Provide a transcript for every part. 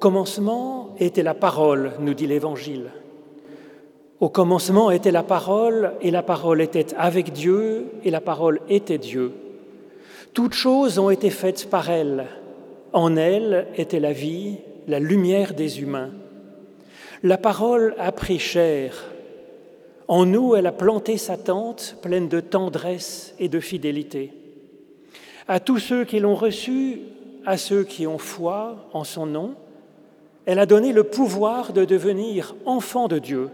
Commencement était la parole, nous dit l'Évangile. Au commencement était la parole, et la parole était avec Dieu, et la parole était Dieu. Toutes choses ont été faites par elle. En elle était la vie, la lumière des humains. La parole a pris chair. En nous, elle a planté sa tente pleine de tendresse et de fidélité. À tous ceux qui l'ont reçue, à ceux qui ont foi en son nom, elle a donné le pouvoir de devenir enfants de Dieu.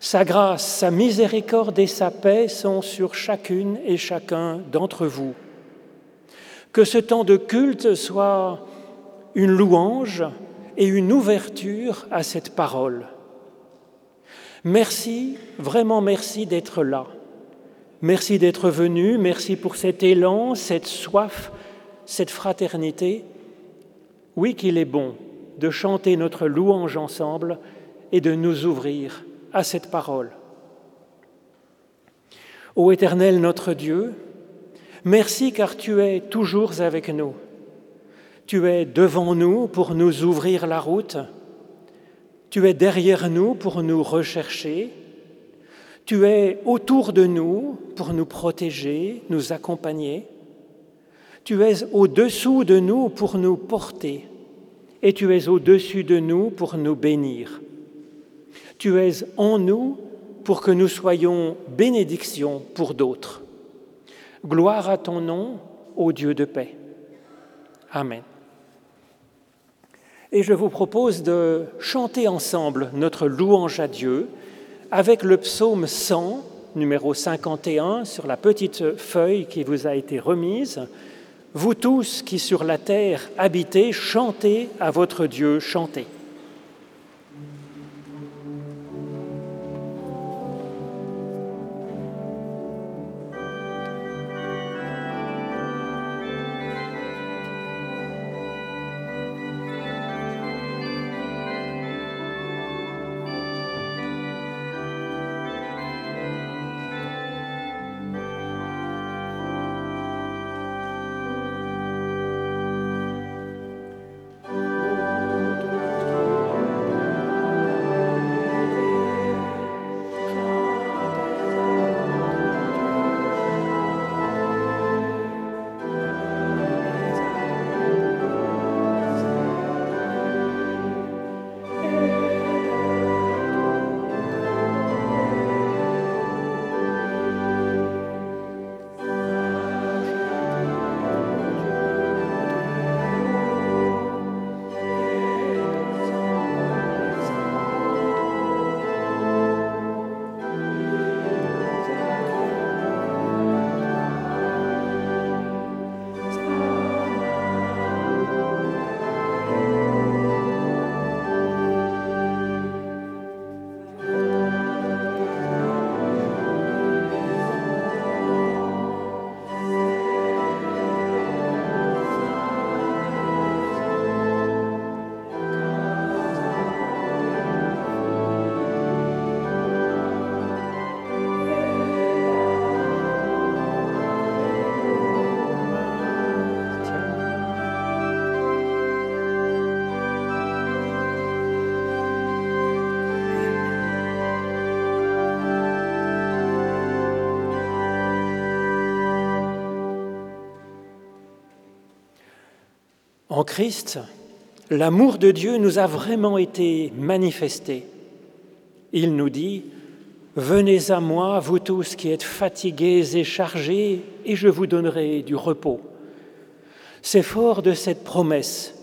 Sa grâce, sa miséricorde et sa paix sont sur chacune et chacun d'entre vous. Que ce temps de culte soit une louange et une ouverture à cette parole. Merci, vraiment merci d'être là. Merci d'être venu, merci pour cet élan, cette soif, cette fraternité. Oui qu'il est bon de chanter notre louange ensemble et de nous ouvrir à cette parole. Ô Éternel notre Dieu, merci car tu es toujours avec nous. Tu es devant nous pour nous ouvrir la route. Tu es derrière nous pour nous rechercher. Tu es autour de nous pour nous protéger, nous accompagner. Tu es au-dessous de nous pour nous porter. Et tu es au-dessus de nous pour nous bénir. Tu es en nous pour que nous soyons bénédiction pour d'autres. Gloire à ton nom, ô Dieu de paix. Amen. Et je vous propose de chanter ensemble notre louange à Dieu avec le psaume 100, numéro 51, sur la petite feuille qui vous a été remise. Vous tous qui sur la terre habitez, chantez à votre Dieu, chantez. En Christ, l'amour de Dieu nous a vraiment été manifesté. Il nous dit, Venez à moi, vous tous qui êtes fatigués et chargés, et je vous donnerai du repos. C'est fort de cette promesse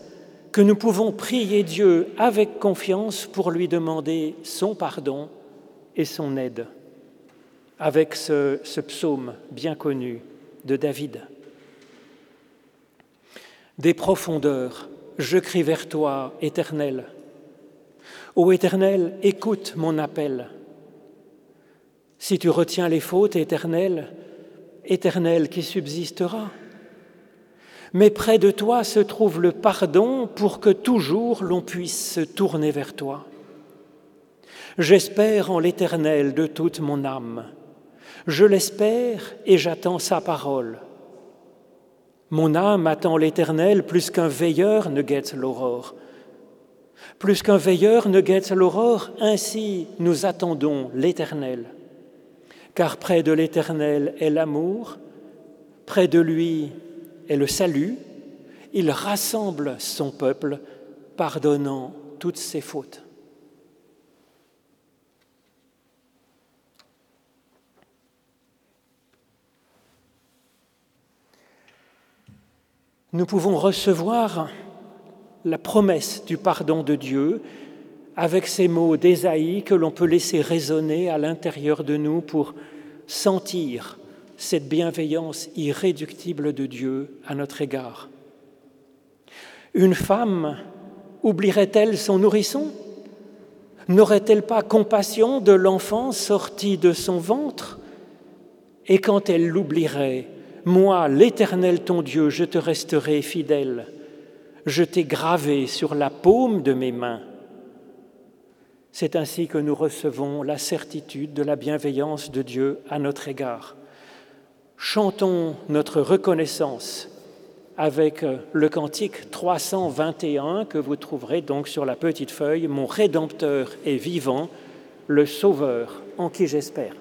que nous pouvons prier Dieu avec confiance pour lui demander son pardon et son aide, avec ce, psaume bien connu de David. Des profondeurs, je crie vers toi, Éternel. Ô Éternel, écoute mon appel. Si tu retiens les fautes, Éternel, Éternel qui subsistera. Mais près de toi se trouve le pardon pour que toujours l'on puisse se tourner vers toi. J'espère en l'Éternel de toute mon âme. Je l'espère et j'attends sa parole. Mon âme attend l'Éternel plus qu'un veilleur ne guette l'aurore. Plus qu'un veilleur ne guette l'aurore, ainsi nous attendons l'Éternel. Car près de l'Éternel est l'amour, près de lui est le salut, il rassemble son peuple, pardonnant toutes ses fautes. Nous pouvons recevoir la promesse du pardon de Dieu avec ces mots d'Ésaïe que l'on peut laisser résonner à l'intérieur de nous pour sentir cette bienveillance irréductible de Dieu à notre égard. Une femme oublierait-elle son nourrisson? N'aurait-elle pas compassion de l'enfant sorti de son ventre? Et quand elle l'oublierait, moi, l'Éternel ton Dieu, je te resterai fidèle je t'ai gravé sur la paume de mes mains. C'est ainsi que nous recevons la certitude de la bienveillance de Dieu à notre égard. Chantons notre reconnaissance avec le cantique 321 que vous trouverez donc sur la petite feuille, Mon Rédempteur est vivant, le Sauveur en qui j'espère.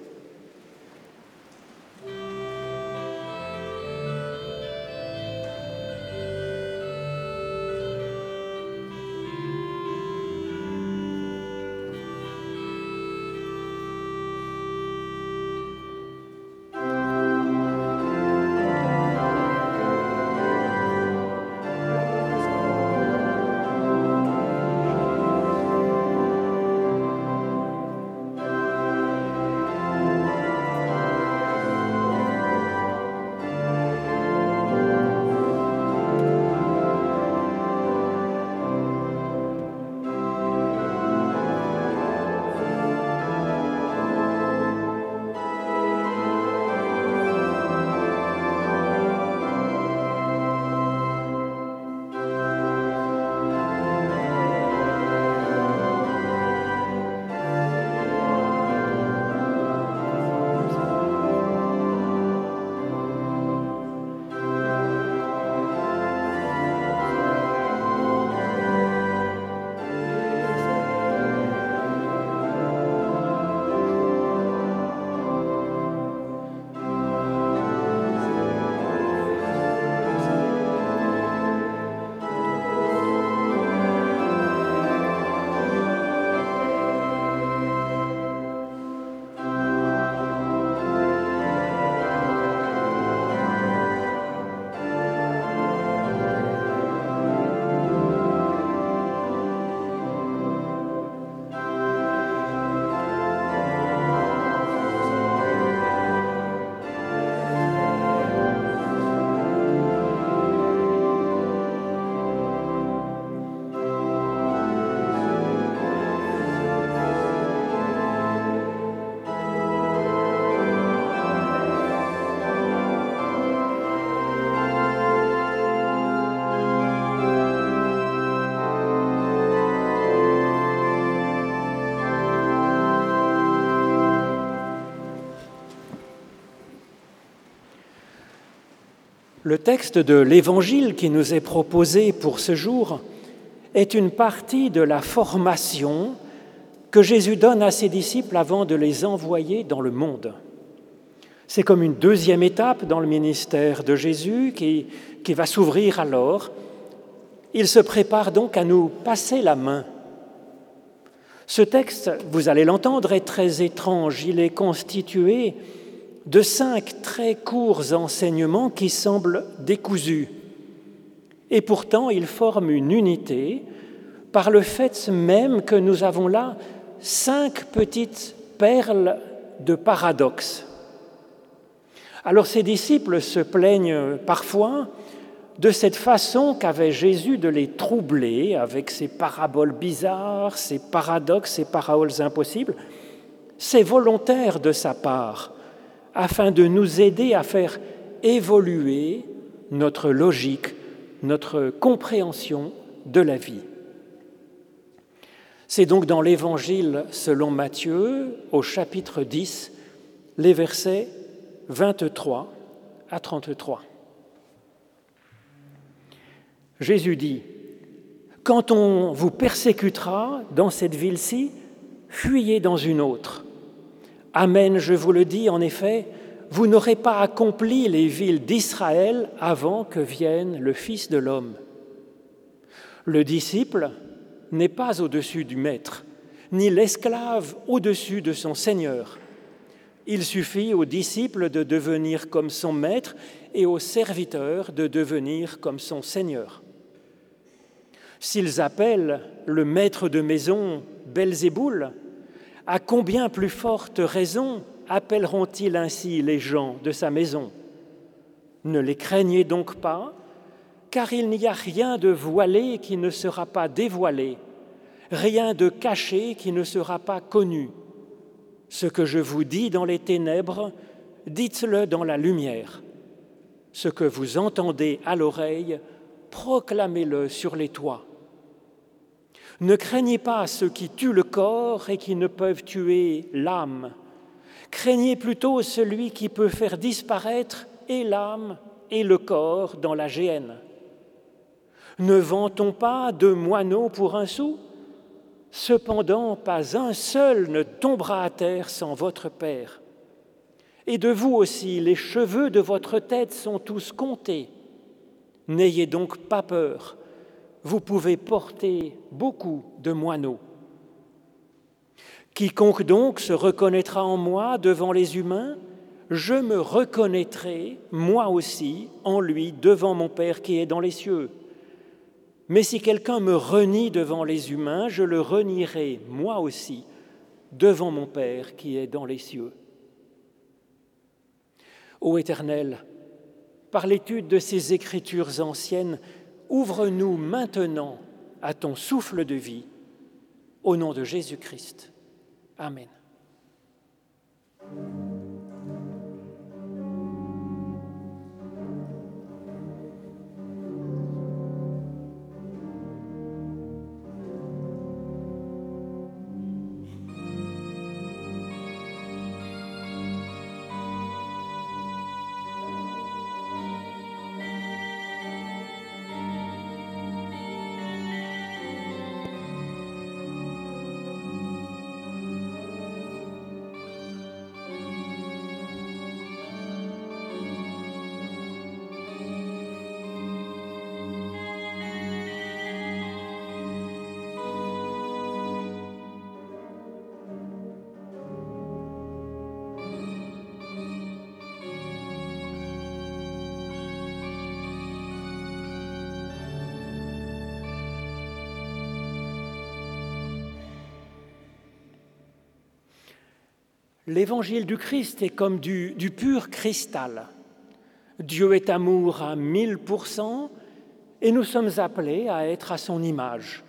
Le texte de l'Évangile qui nous est proposé pour ce jour est une partie de la formation que Jésus donne à ses disciples avant de les envoyer dans le monde. C'est comme une deuxième étape dans le ministère de Jésus qui, qui va s'ouvrir alors. Il se prépare donc à nous passer la main. Ce texte, vous allez l'entendre, est très étrange. Il est constitué de cinq très courts enseignements qui semblent décousus. Et pourtant, ils forment une unité par le fait même que nous avons là cinq petites perles de paradoxe. Alors ces disciples se plaignent parfois de cette façon qu'avait Jésus de les troubler avec ses paraboles bizarres, ses paradoxes, ses paroles impossibles. C'est volontaire de sa part afin de nous aider à faire évoluer notre logique, notre compréhension de la vie. C'est donc dans l'Évangile selon Matthieu, au chapitre 10, les versets 23 à 33. Jésus dit, quand on vous persécutera dans cette ville-ci, fuyez dans une autre. Amen, je vous le dis, en effet, vous n'aurez pas accompli les villes d'Israël avant que vienne le Fils de l'homme. Le disciple n'est pas au-dessus du maître, ni l'esclave au-dessus de son Seigneur. Il suffit au disciple de devenir comme son maître et au serviteur de devenir comme son Seigneur. S'ils appellent le maître de maison Belzéboul, à combien plus forte raison appelleront-ils ainsi les gens de sa maison? Ne les craignez donc pas, car il n'y a rien de voilé qui ne sera pas dévoilé, rien de caché qui ne sera pas connu. Ce que je vous dis dans les ténèbres, dites-le dans la lumière. Ce que vous entendez à l'oreille, proclamez-le sur les toits. Ne craignez pas ceux qui tuent le corps et qui ne peuvent tuer l'âme. Craignez plutôt celui qui peut faire disparaître et l'âme et le corps dans la géhenne. Ne vantons pas de moineaux pour un sou Cependant, pas un seul ne tombera à terre sans votre Père. Et de vous aussi, les cheveux de votre tête sont tous comptés. N'ayez donc pas peur, vous pouvez porter beaucoup de moineaux. Quiconque donc se reconnaîtra en moi devant les humains, je me reconnaîtrai moi aussi en lui devant mon Père qui est dans les cieux. Mais si quelqu'un me renie devant les humains, je le renierai moi aussi devant mon Père qui est dans les cieux. Ô Éternel, par l'étude de ces écritures anciennes, ouvre-nous maintenant à ton souffle de vie, au nom de Jésus-Christ. Amen. L'évangile du Christ est comme du, pur cristal. Dieu est amour à mille pour cent et nous sommes appelés à être à son image,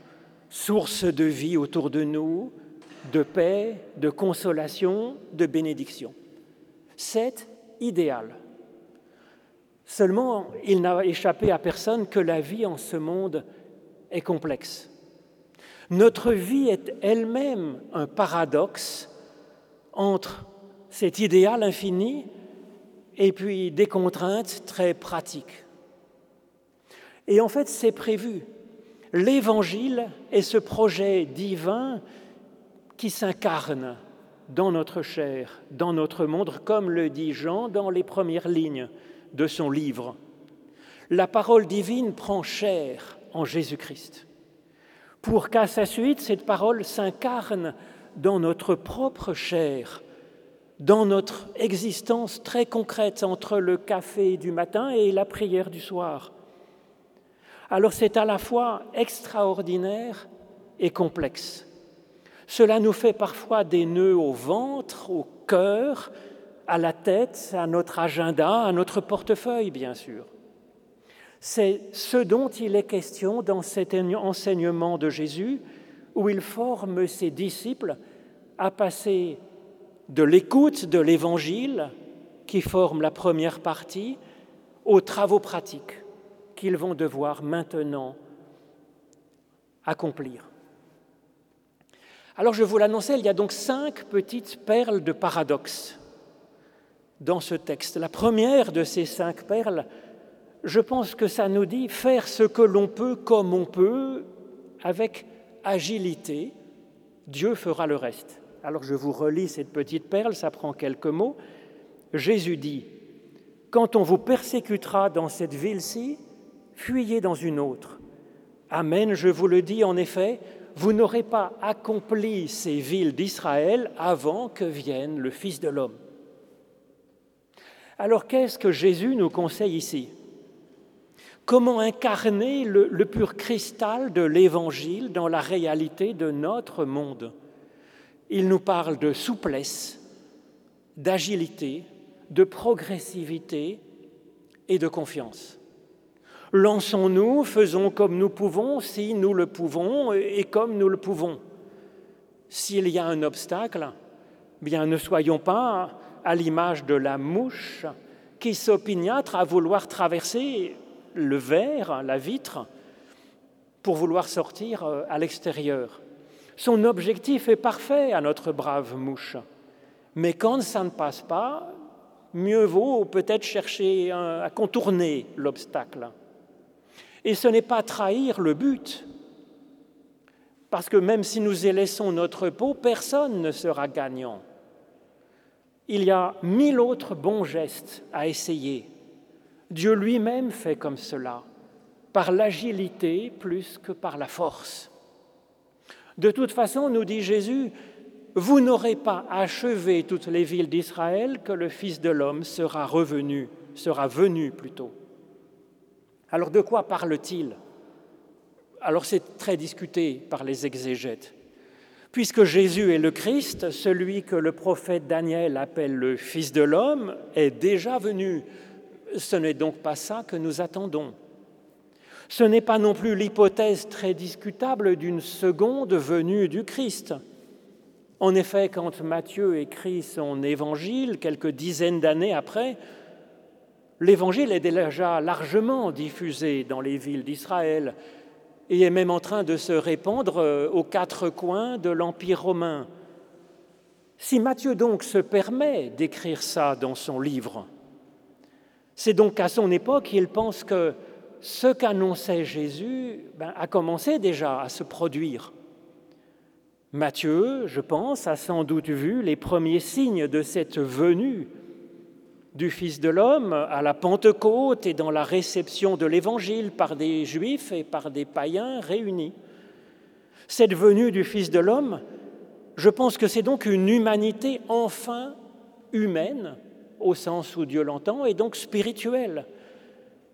source de vie autour de nous, de paix, de consolation, de bénédiction. C'est idéal. Seulement, il n'a échappé à personne que la vie en ce monde est complexe. Notre vie est elle-même un paradoxe entre cet idéal infini et puis des contraintes très pratiques. Et en fait, c'est prévu. L'Évangile est ce projet divin qui s'incarne dans notre chair, dans notre monde, comme le dit Jean dans les premières lignes de son livre. La parole divine prend chair en Jésus-Christ, pour qu'à sa suite, cette parole s'incarne dans notre propre chair, dans notre existence très concrète entre le café du matin et la prière du soir. Alors c'est à la fois extraordinaire et complexe. Cela nous fait parfois des nœuds au ventre, au cœur, à la tête, à notre agenda, à notre portefeuille, bien sûr. C'est ce dont il est question dans cet enseignement de Jésus, où il forme ses disciples à passer de l'écoute de l'Évangile, qui forme la première partie, aux travaux pratiques qu'ils vont devoir maintenant accomplir. Alors je vous l'annonçais, il y a donc cinq petites perles de paradoxe dans ce texte. La première de ces cinq perles, je pense que ça nous dit faire ce que l'on peut comme on peut avec agilité, Dieu fera le reste. Alors je vous relis cette petite perle, ça prend quelques mots. Jésus dit, Quand on vous persécutera dans cette ville-ci, fuyez dans une autre. Amen, je vous le dis en effet, vous n'aurez pas accompli ces villes d'Israël avant que vienne le Fils de l'homme. Alors qu'est-ce que Jésus nous conseille ici? Comment incarner le, pur cristal de l'Évangile dans la réalité de notre monde Il nous parle de souplesse, d'agilité, de progressivité et de confiance. Lançons-nous, faisons comme nous pouvons, si nous le pouvons et comme nous le pouvons. S'il y a un obstacle, bien ne soyons pas à l'image de la mouche qui s'opiniâtre à vouloir traverser le verre, la vitre, pour vouloir sortir euh, à l'extérieur. Son objectif est parfait à notre brave mouche. Mais quand ça ne passe pas, mieux vaut peut-être chercher à contourner l'obstacle. Et ce n'est pas trahir le but, parce que même si nous y laissons notre peau, personne ne sera gagnant. Il y a mille autres bons gestes à essayer. Dieu lui-même fait comme cela, par l'agilité plus que par la force. De toute façon, nous dit Jésus, vous n'aurez pas achevé toutes les villes d'Israël que le Fils de l'homme sera revenu, sera venu plutôt. Alors de quoi parle-t-il? Alors c'est très discuté par les exégètes. Puisque Jésus est le Christ, celui que le prophète Daniel appelle le Fils de l'homme, est déjà venu. Ce n'est donc pas ça que nous attendons. Ce n'est pas non plus l'hypothèse très discutable d'une seconde venue du Christ. En effet, quand Matthieu écrit son évangile, quelques dizaines d'années après, L'évangile est déjà largement diffusé dans les villes d'Israël et est même en train de se répandre euh, aux quatre coins de l'Empire romain. Si Matthieu donc se permet d'écrire ça dans son livre, c'est donc qu'à son époque, il pense que ce qu'annonçait Jésus ben, a commencé déjà à se produire. Matthieu, je pense, a sans doute vu les premiers signes de cette venue du Fils de l'homme à la Pentecôte et dans la réception de l'Évangile par des juifs et par des païens réunis. Cette venue du Fils de l'homme, je pense que c'est donc une humanité enfin humaine, au sens où Dieu l'entend, et donc spirituelle.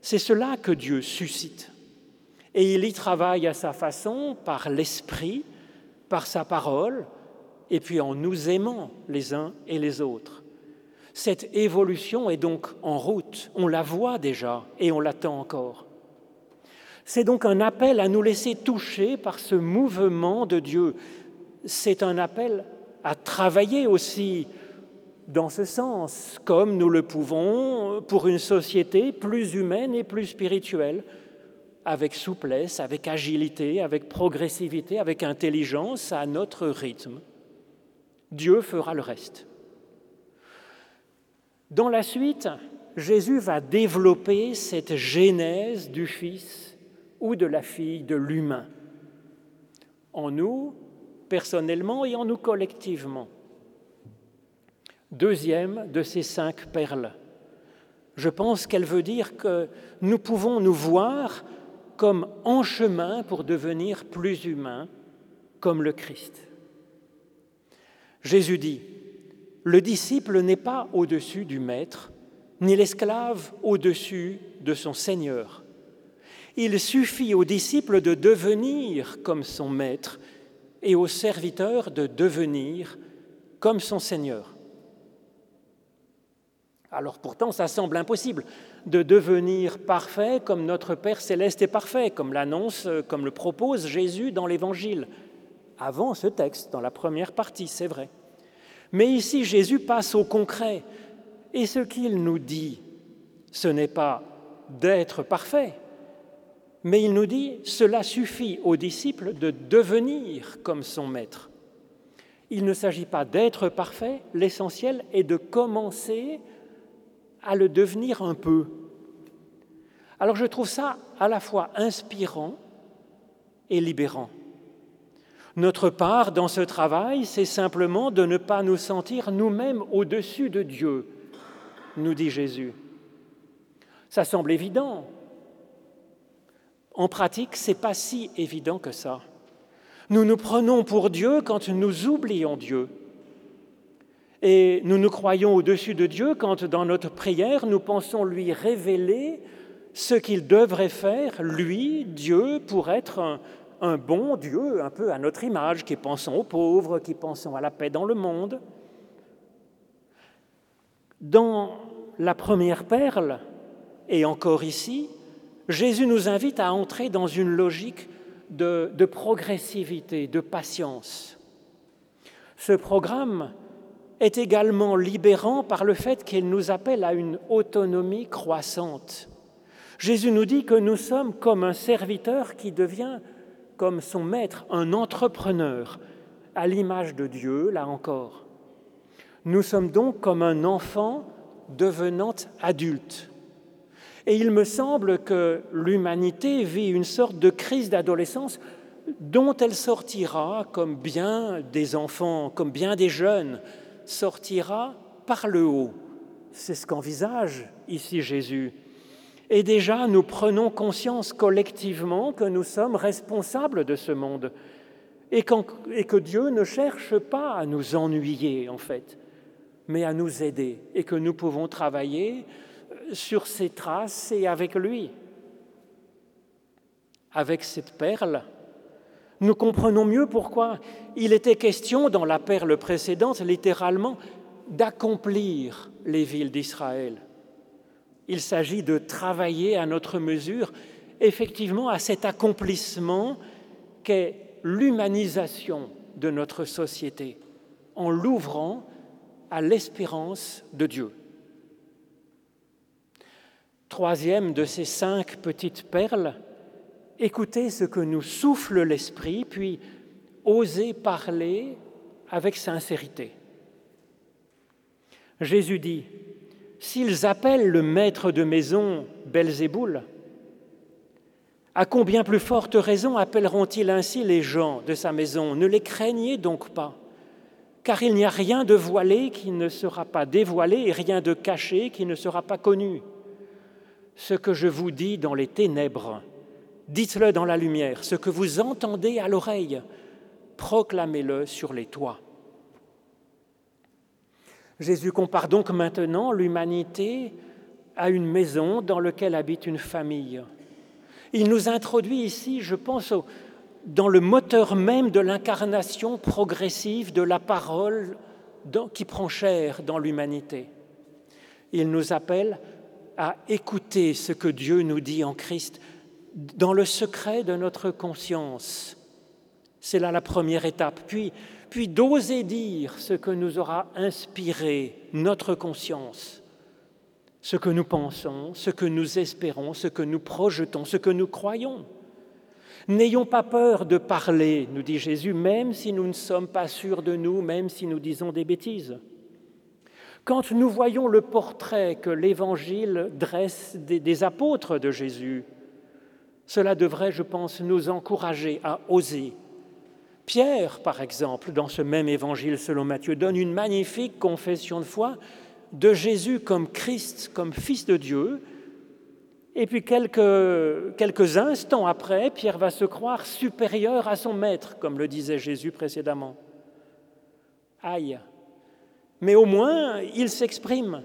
C'est cela que Dieu suscite. Et il y travaille à sa façon, par l'Esprit, par sa parole, et puis en nous aimant les uns et les autres. Cette évolution est donc en route, on la voit déjà et on l'attend encore. C'est donc un appel à nous laisser toucher par ce mouvement de Dieu. C'est un appel à travailler aussi dans ce sens, comme nous le pouvons pour une société plus humaine et plus spirituelle, avec souplesse, avec agilité, avec progressivité, avec intelligence, à notre rythme. Dieu fera le reste. Dans la suite, Jésus va développer cette genèse du Fils ou de la fille de l'humain, en nous, personnellement et en nous collectivement. Deuxième de ces cinq perles. Je pense qu'elle veut dire que nous pouvons nous voir comme en chemin pour devenir plus humains, comme le Christ. Jésus dit, le disciple n'est pas au-dessus du maître, ni l'esclave au-dessus de son Seigneur. Il suffit au disciple de devenir comme son maître et au serviteur de devenir comme son Seigneur. Alors pourtant, ça semble impossible de devenir parfait comme notre Père céleste est parfait, comme l'annonce, comme le propose Jésus dans l'Évangile, avant ce texte, dans la première partie, c'est vrai. Mais ici, Jésus passe au concret. Et ce qu'il nous dit, ce n'est pas d'être parfait, mais il nous dit, cela suffit aux disciples de devenir comme son maître. Il ne s'agit pas d'être parfait, l'essentiel est de commencer à le devenir un peu. Alors je trouve ça à la fois inspirant et libérant. Notre part dans ce travail, c'est simplement de ne pas nous sentir nous-mêmes au-dessus de Dieu, nous dit Jésus. Ça semble évident. En pratique, ce n'est pas si évident que ça. Nous nous prenons pour Dieu quand nous oublions Dieu. Et nous nous croyons au-dessus de Dieu quand dans notre prière, nous pensons lui révéler ce qu'il devrait faire, lui, Dieu, pour être un, bon Dieu, un peu à notre image, qui pensons aux pauvres, qui pensons à la paix dans le monde. Dans la première perle, et encore ici, Jésus nous invite à entrer dans une logique de, de progressivité, de patience. Ce programme est également libérant par le fait qu'il nous appelle à une autonomie croissante. Jésus nous dit que nous sommes comme un serviteur qui devient comme son maître, un entrepreneur, à l'image de Dieu, là encore. Nous sommes donc comme un enfant devenant adulte. Et il me semble que l'humanité vit une sorte de crise d'adolescence dont elle sortira, comme bien des enfants, comme bien des jeunes, sortira par le haut. C'est ce qu'envisage ici Jésus. Et déjà, nous prenons conscience collectivement que nous sommes responsables de ce monde et, que Dieu ne cherche pas à nous ennuyer, en fait, mais à nous aider et que nous pouvons travailler euh, sur ses traces et avec lui. Avec cette perle, nous comprenons mieux pourquoi il était question dans la perle précédente, littéralement, d'accomplir les villes d'Israël. Il s'agit de travailler à notre mesure effectivement à cet accomplissement qu'est l'humanisation de notre société en l'ouvrant à l'espérance de Dieu. Troisième de ces cinq petites perles, écoutez ce que nous souffle l'Esprit, puis osez parler avec sincérité. Jésus dit, S'ils appellent le maître de maison Belzéboul, à combien plus forte raison appelleront-ils ainsi les gens de sa maison? Ne les craignez donc pas, car il n'y a rien de voilé qui ne sera pas dévoilé et rien de caché qui ne sera pas connu. Ce que je vous dis dans les ténèbres, dites-le dans la lumière. Ce que vous entendez à l'oreille, proclamez-le sur les toits. Jésus compare donc maintenant l'humanité à une maison dans laquelle habite une famille. Il nous introduit ici, je pense, dans le moteur même de l'incarnation progressive de la parole qui prend chair dans l'humanité. Il nous appelle à écouter ce que Dieu nous dit en Christ dans le secret de notre conscience. C'est là la première étape. Puis, puis d'oser dire ce que nous aura inspiré notre conscience, ce que nous pensons, ce que nous espérons, ce que nous projetons, ce que nous croyons. N'ayons pas peur de parler, nous dit Jésus, même si nous ne sommes pas sûrs de nous, même si nous disons des bêtises. Quand nous voyons le portrait que l'Évangile dresse des, des, apôtres de Jésus, cela devrait, je pense, nous encourager à oser, Pierre, par exemple, dans ce même évangile selon Matthieu, donne une magnifique confession de foi de Jésus comme Christ, comme Fils de Dieu. Et puis quelques, quelques instants après, Pierre va se croire supérieur à son maître, comme le disait Jésus précédemment. Aïe. Mais au moins, il s'exprime.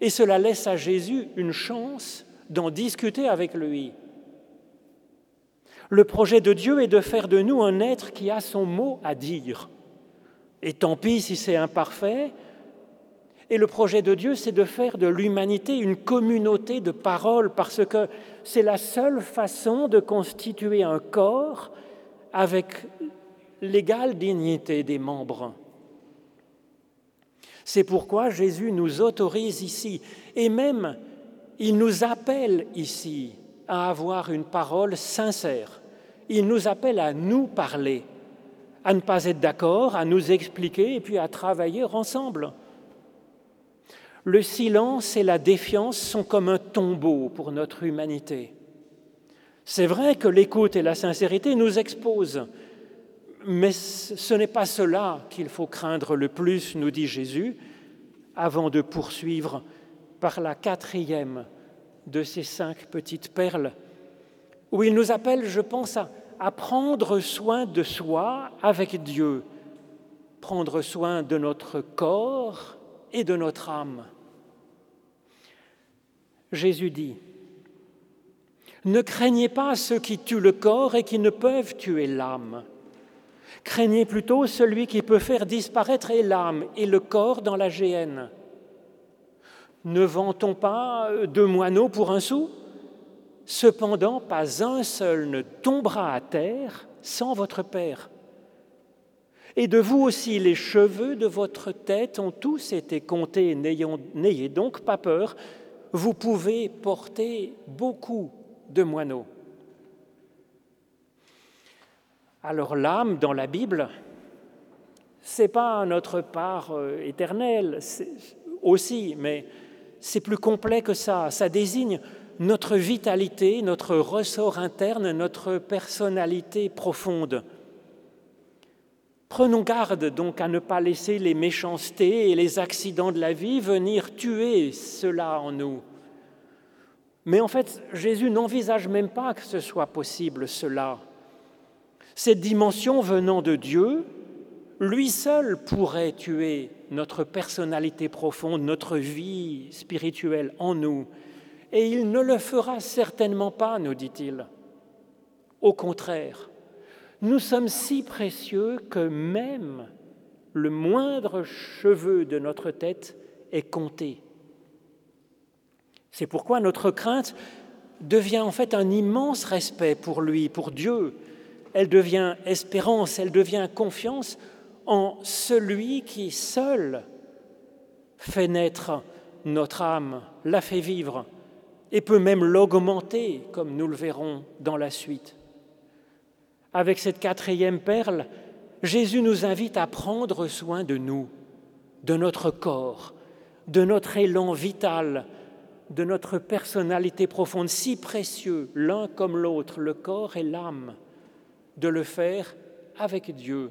Et cela laisse à Jésus une chance d'en discuter avec lui. Le projet de Dieu est de faire de nous un être qui a son mot à dire. Et tant pis si c'est imparfait. Et le projet de Dieu, c'est de faire de l'humanité une communauté de paroles, parce que c'est la seule façon de constituer un corps avec l'égale dignité des membres. C'est pourquoi Jésus nous autorise ici, et même il nous appelle ici à avoir une parole sincère il nous appelle à nous parler, à ne pas être d'accord, à nous expliquer et puis à travailler ensemble. Le silence et la défiance sont comme un tombeau pour notre humanité. C'est vrai que l'écoute et la sincérité nous exposent, mais ce n'est pas cela qu'il faut craindre le plus, nous dit Jésus, avant de poursuivre par la quatrième de ces cinq petites perles, où il nous appelle, je pense, à, prendre soin de soi avec Dieu, prendre soin de notre corps et de notre âme. Jésus dit, Ne craignez pas ceux qui tuent le corps et qui ne peuvent tuer l'âme. Craignez plutôt celui qui peut faire disparaître l'âme et le corps dans la géhenne. Ne vend-on pas deux moineaux pour un sou? Cependant, pas un seul ne tombera à terre sans votre Père. Et de vous aussi, les cheveux de votre tête ont tous été comptés. N'ayez donc pas peur, vous pouvez porter beaucoup de moineaux. Alors l'âme dans la Bible, c'est pas notre part euh, éternelle, aussi, mais c'est plus complet que ça. Ça désigne notre vitalité, notre ressort interne, notre personnalité profonde. Prenons garde donc à ne pas laisser les méchancetés et les accidents de la vie venir tuer cela en nous. Mais en fait, Jésus n'envisage même pas que ce soit possible cela. Cette dimension venant de Dieu, lui seul pourrait tuer notre personnalité profonde, notre vie spirituelle en nous. Et il ne le fera certainement pas, nous dit-il. Au contraire, nous sommes si précieux que même le moindre cheveu de notre tête est compté. C'est pourquoi notre crainte devient en fait un immense respect pour lui, pour Dieu. Elle devient espérance, elle devient confiance en celui qui seul fait naître notre âme, la fait vivre, et peut même l'augmenter, comme nous le verrons dans la suite. Avec cette quatrième perle, Jésus nous invite à prendre soin de nous, de notre corps, de notre élan vital, de notre personnalité profonde, si précieux l'un comme l'autre, le corps et l'âme, de le faire avec Dieu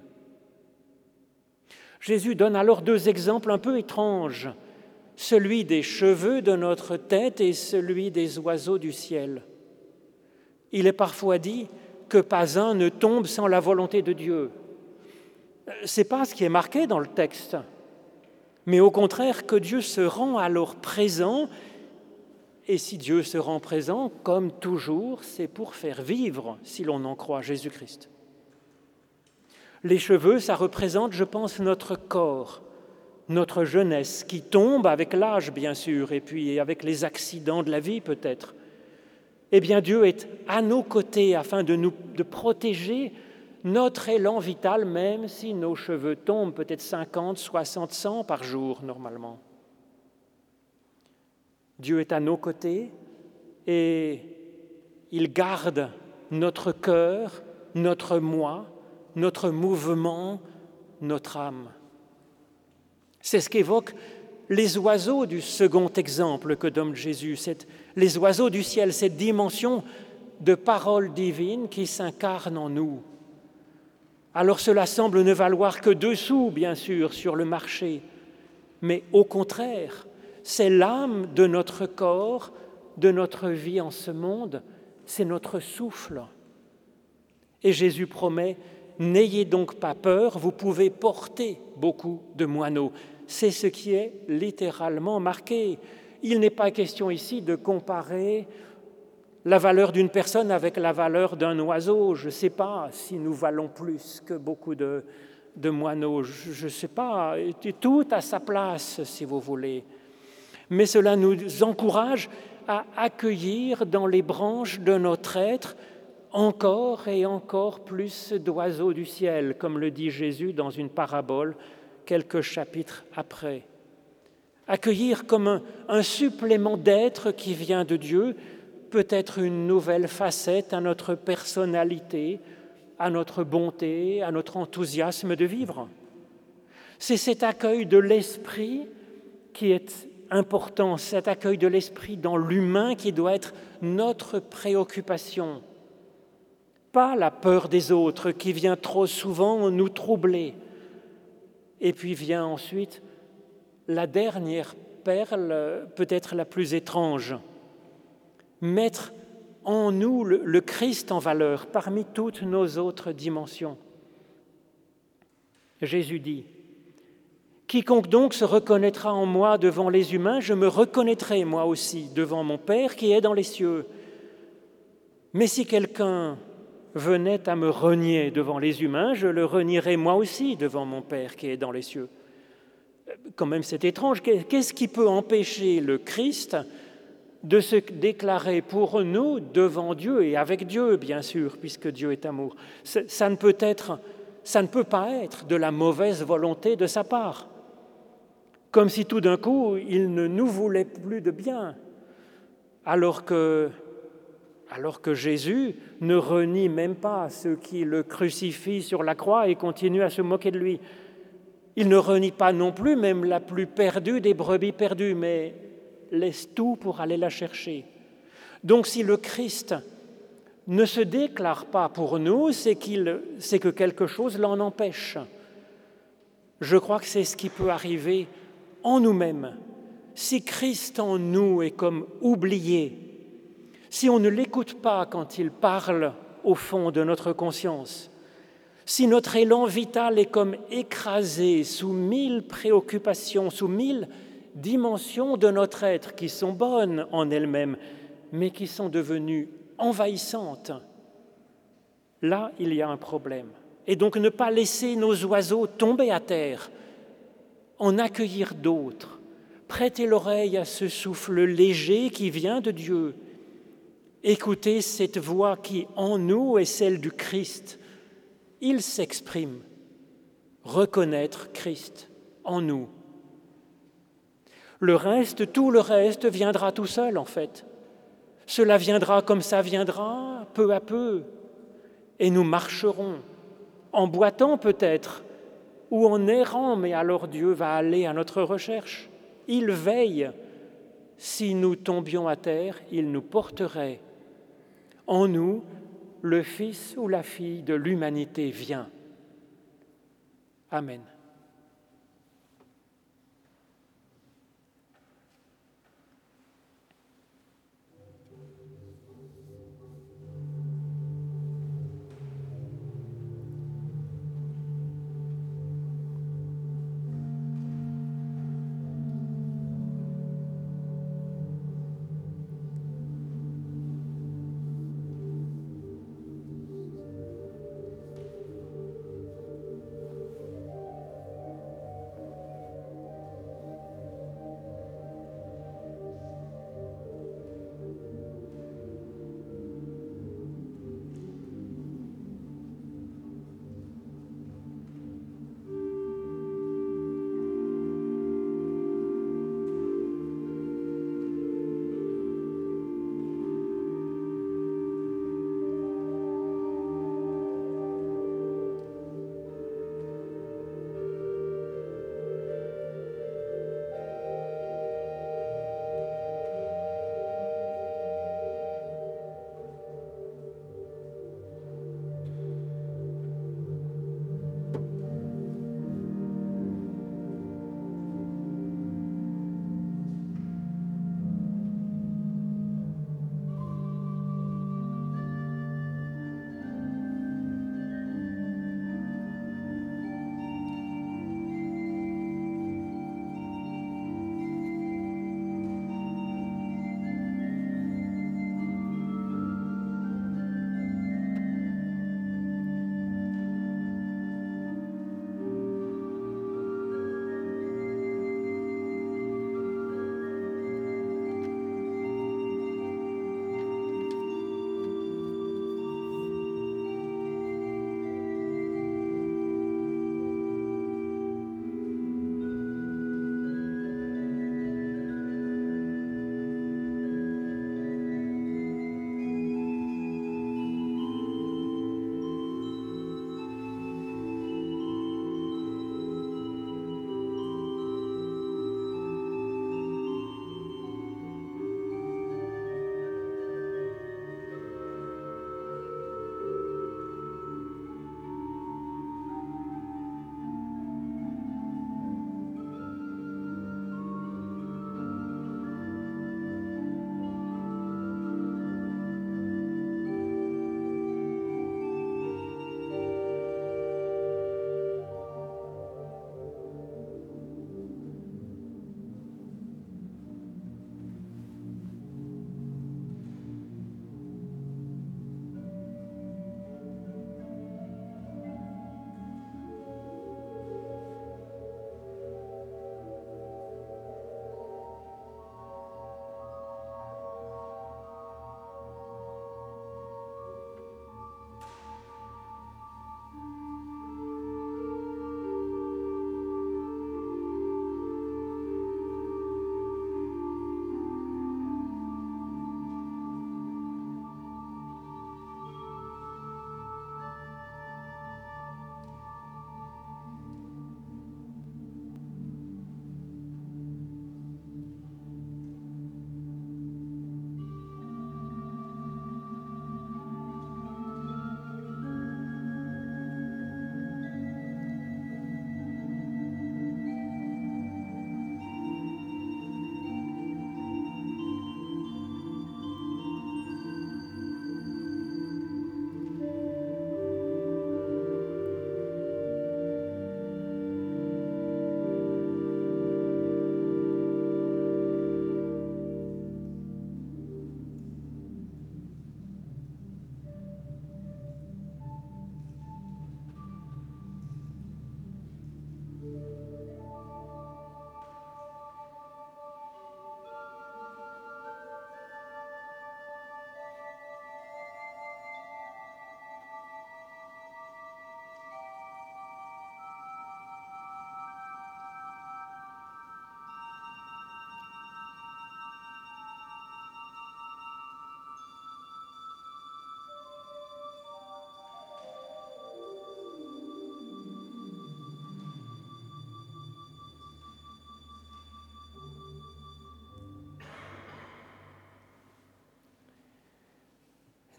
Jésus donne alors deux exemples un peu étranges, celui des cheveux de notre tête et celui des oiseaux du ciel. Il est parfois dit que pas un ne tombe sans la volonté de Dieu. Ce n'est pas ce qui est marqué dans le texte, mais au contraire que Dieu se rend alors présent, et si Dieu se rend présent, comme toujours, c'est pour faire vivre, si l'on en croit Jésus-Christ. Les cheveux, ça représente, je pense, notre corps, notre jeunesse, qui tombe avec l'âge, bien sûr, et puis avec les accidents de la vie, peut-être. Eh bien, Dieu est à nos côtés afin de nous protéger notre élan vital, même si nos cheveux tombent peut-être 50, 60, 100 par jour, normalement. Dieu est à nos côtés et il garde notre cœur, notre moi, notre mouvement, notre âme. C'est ce qu'évoquent les oiseaux du second exemple que donne Jésus, les oiseaux du ciel, cette dimension de parole divine qui s'incarne en nous. Alors cela semble ne valoir que deux sous, bien sûr, sur le marché, mais au contraire, c'est l'âme de notre corps, de notre vie en ce monde, c'est notre souffle. Et Jésus promet N'ayez donc pas peur, vous pouvez porter beaucoup de moineaux. C'est ce qui est littéralement marqué. Il n'est pas question ici de comparer la valeur d'une personne avec la valeur d'un oiseau. Je ne sais pas si nous valons plus que beaucoup de, moineaux. Je ne sais pas. Tout à sa place, si vous voulez. Mais cela nous encourage à accueillir dans les branches de notre être encore et encore plus d'oiseaux du ciel, comme le dit Jésus dans une parabole quelques chapitres après. Accueillir comme un, supplément d'être qui vient de Dieu, peut être une nouvelle facette à notre personnalité, à notre bonté, à notre enthousiasme de vivre. C'est cet accueil de l'esprit qui est important, cet accueil de l'esprit dans l'humain qui doit être notre préoccupation pas la peur des autres qui vient trop souvent nous troubler. Et puis vient ensuite la dernière perle, peut-être la plus étrange, mettre en nous le, Christ en valeur parmi toutes nos autres dimensions. Jésus dit, Quiconque donc se reconnaîtra en moi devant les humains, je me reconnaîtrai moi aussi devant mon Père qui est dans les cieux. Mais si quelqu'un venait à me renier devant les humains, je le renierai moi aussi devant mon Père qui est dans les cieux. Quand même, c'est étrange. Qu'est-ce qui peut empêcher le Christ de se déclarer pour nous devant Dieu et avec Dieu, bien sûr, puisque Dieu est amour? Ça ne peut être, ça ne peut pas être de la mauvaise volonté de sa part comme si tout d'un coup il ne nous voulait plus de bien, alors que, alors que Jésus ne renie même pas ceux qui le crucifient sur la croix et continuent à se moquer de lui. Il ne renie pas non plus même la plus perdue des brebis perdues, mais laisse tout pour aller la chercher. Donc si le Christ ne se déclare pas pour nous, c'est, c'est que quelque chose l'en empêche. Je crois que c'est ce qui peut arriver en nous-mêmes, si Christ en nous est comme oublié, si on ne l'écoute pas quand il parle au fond de notre conscience, si notre élan vital est comme écrasé sous mille préoccupations, sous mille dimensions de notre être qui sont bonnes en elles-mêmes, mais qui sont devenues envahissantes, là, il y a un problème. Et donc ne pas laisser nos oiseaux tomber à terre, en accueillir d'autres, prêter l'oreille à ce souffle léger qui vient de Dieu, écouter cette voix qui en nous est celle du Christ. Il s'exprime, reconnaître Christ en nous. Le reste, tout le reste viendra tout seul en fait. Cela viendra comme ça viendra, peu à peu, et nous marcherons, en boitant peut-être, ou en errant, mais alors Dieu va aller à notre recherche. Il veille. Si nous tombions à terre, il nous porterait. En nous, le Fils ou la fille de l'humanité vient. Amen.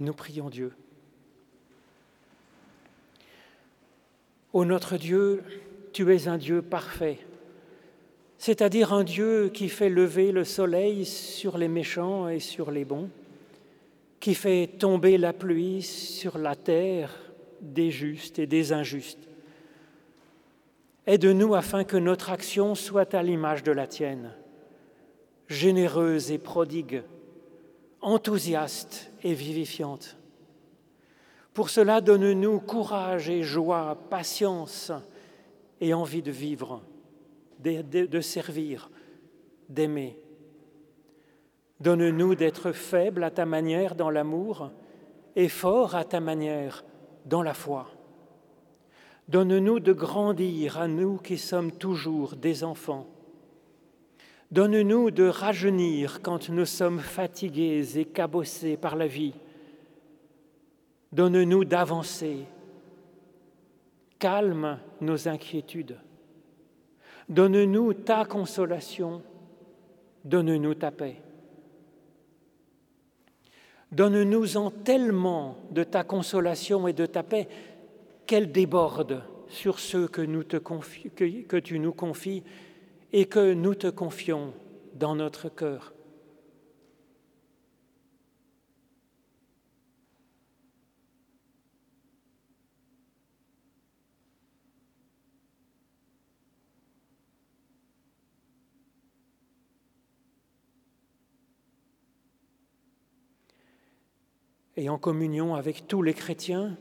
Nous prions Dieu. Ô notre Dieu, tu es un Dieu parfait, c'est-à-dire un Dieu qui fait lever le soleil sur les méchants et sur les bons, qui fait tomber la pluie sur la terre des justes et des injustes. Aide-nous afin que notre action soit à l'image de la tienne, généreuse et prodigue, enthousiaste et vivifiante. Pour cela, donne-nous courage et joie, patience et envie de vivre, de, servir, d'aimer. Donne-nous d'être faibles à ta manière dans l'amour et forts à ta manière dans la foi. Donne-nous de grandir à nous qui sommes toujours des enfants. Donne-nous de rajeunir quand nous sommes fatigués et cabossés par la vie Donne-nous d'avancer. Calme nos inquiétudes. Donne-nous ta consolation. Donne-nous ta paix. Donne-nous en tellement de ta consolation et de ta paix qu'elle déborde sur ceux que, que tu nous confies et que nous te confions dans notre cœur. et en communion avec tous les chrétiens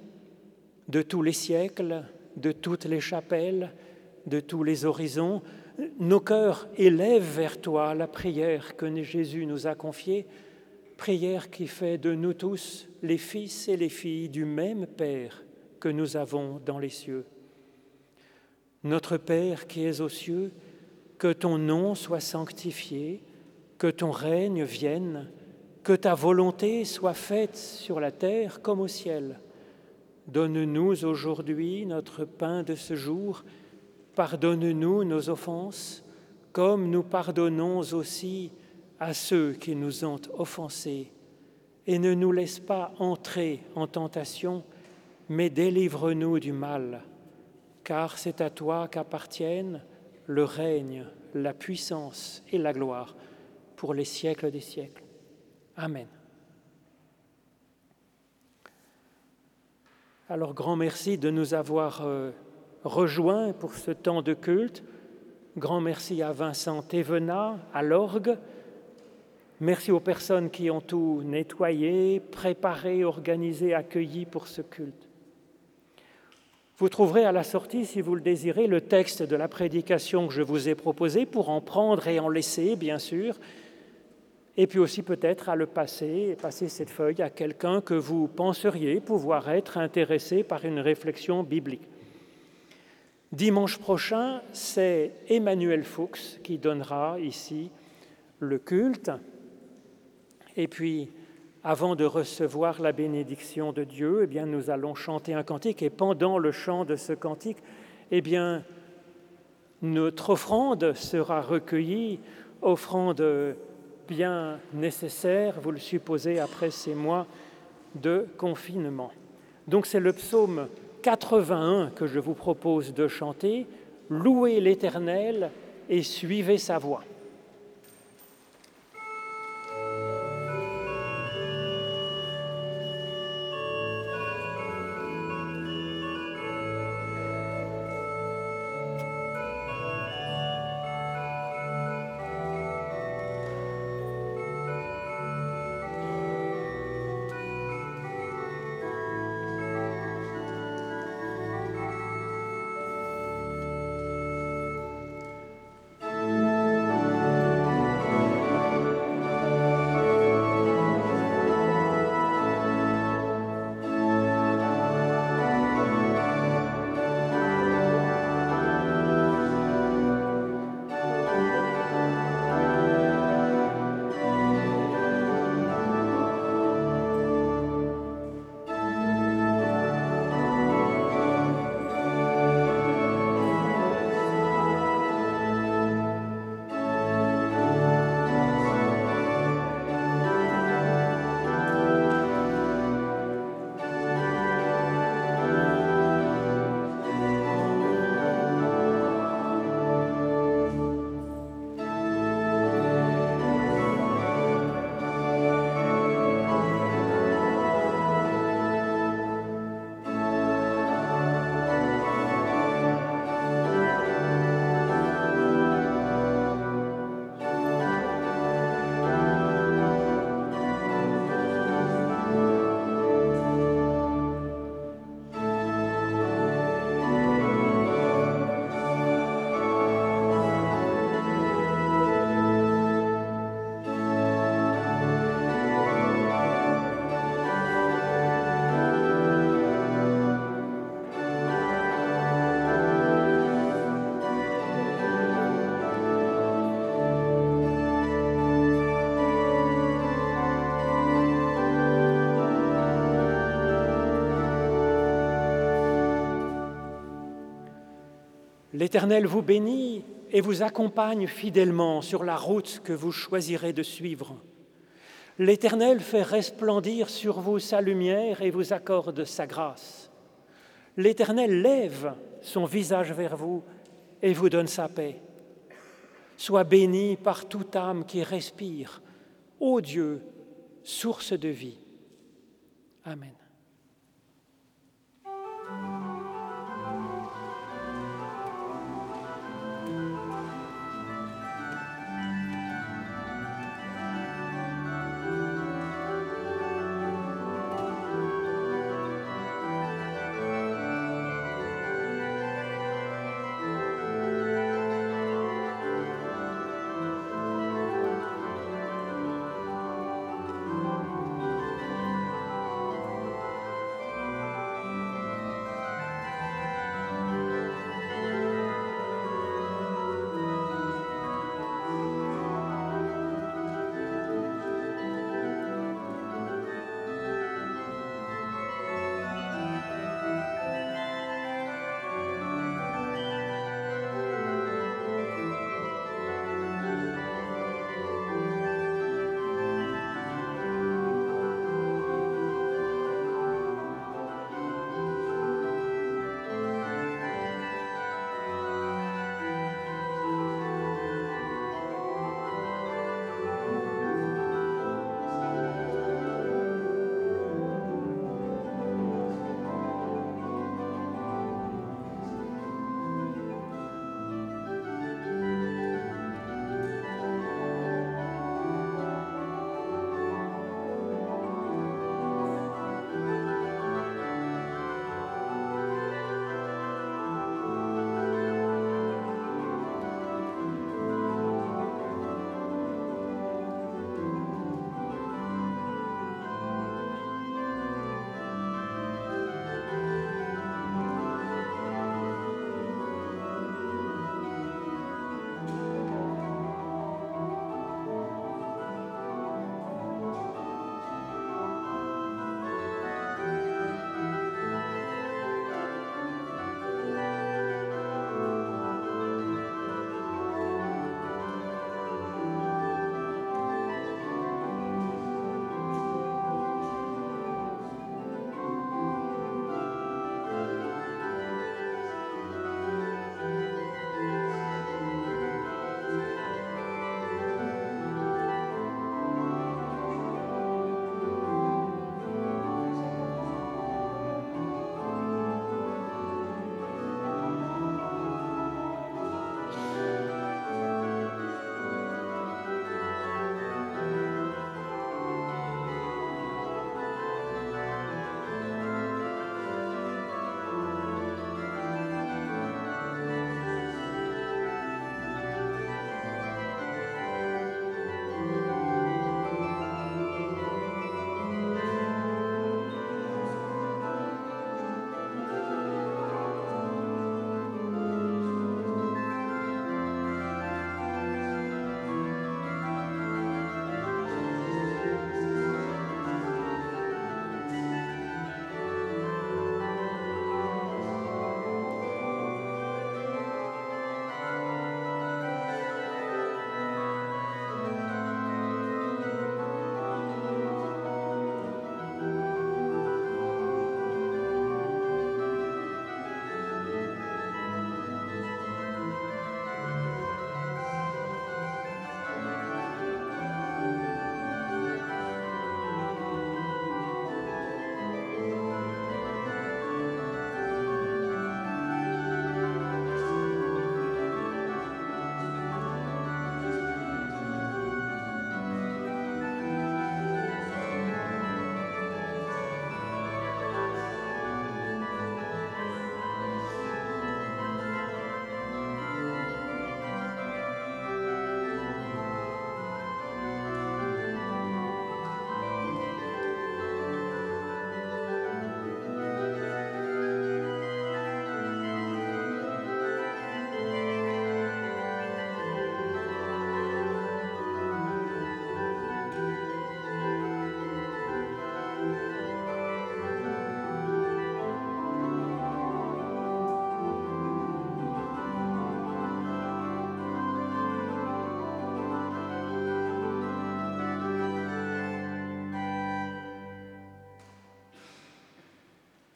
de tous les siècles, de toutes les chapelles, de tous les horizons, nos cœurs élèvent vers toi la prière que Jésus nous a confiée, prière qui fait de nous tous les fils et les filles du même Père que nous avons dans les cieux. Notre Père qui es aux cieux, que ton nom soit sanctifié, que ton règne vienne, que ta volonté soit faite sur la terre comme au ciel. Donne-nous aujourd'hui notre pain de ce jour. Pardonne-nous nos offenses, comme nous pardonnons aussi à ceux qui nous ont offensés. Et ne nous laisse pas entrer en tentation, mais délivre-nous du mal, car c'est à toi qu'appartiennent le règne, la puissance et la gloire pour les siècles des siècles. Amen. Alors grand merci de nous avoir euh, rejoints pour ce temps de culte. Grand merci à Vincent Thévenat, à l'orgue. Merci aux personnes qui ont tout nettoyé, préparé, organisé, accueilli pour ce culte. Vous trouverez à la sortie, si vous le désirez, le texte de la prédication que je vous ai proposé pour en prendre et en laisser, bien sûr, et puis aussi peut-être à le passer, passer cette feuille à quelqu'un que vous penseriez pouvoir être intéressé par une réflexion biblique. Dimanche prochain, c'est Emmanuel Fuchs qui donnera ici le culte. Et puis, avant de recevoir la bénédiction de Dieu, eh bien, nous allons chanter un cantique. Et pendant le chant de ce cantique, eh bien, notre offrande sera recueillie, offrande bien nécessaire, vous le supposez, après ces mois de confinement. Donc c'est le psaume 81 que je vous propose de chanter, Louez l'Éternel et suivez sa voix. L'Éternel vous bénit et vous accompagne fidèlement sur la route que vous choisirez de suivre. L'Éternel fait resplendir sur vous sa lumière et vous accorde sa grâce. L'Éternel lève son visage vers vous et vous donne sa paix. Sois béni par toute âme qui respire, ô Dieu, source de vie. Amen.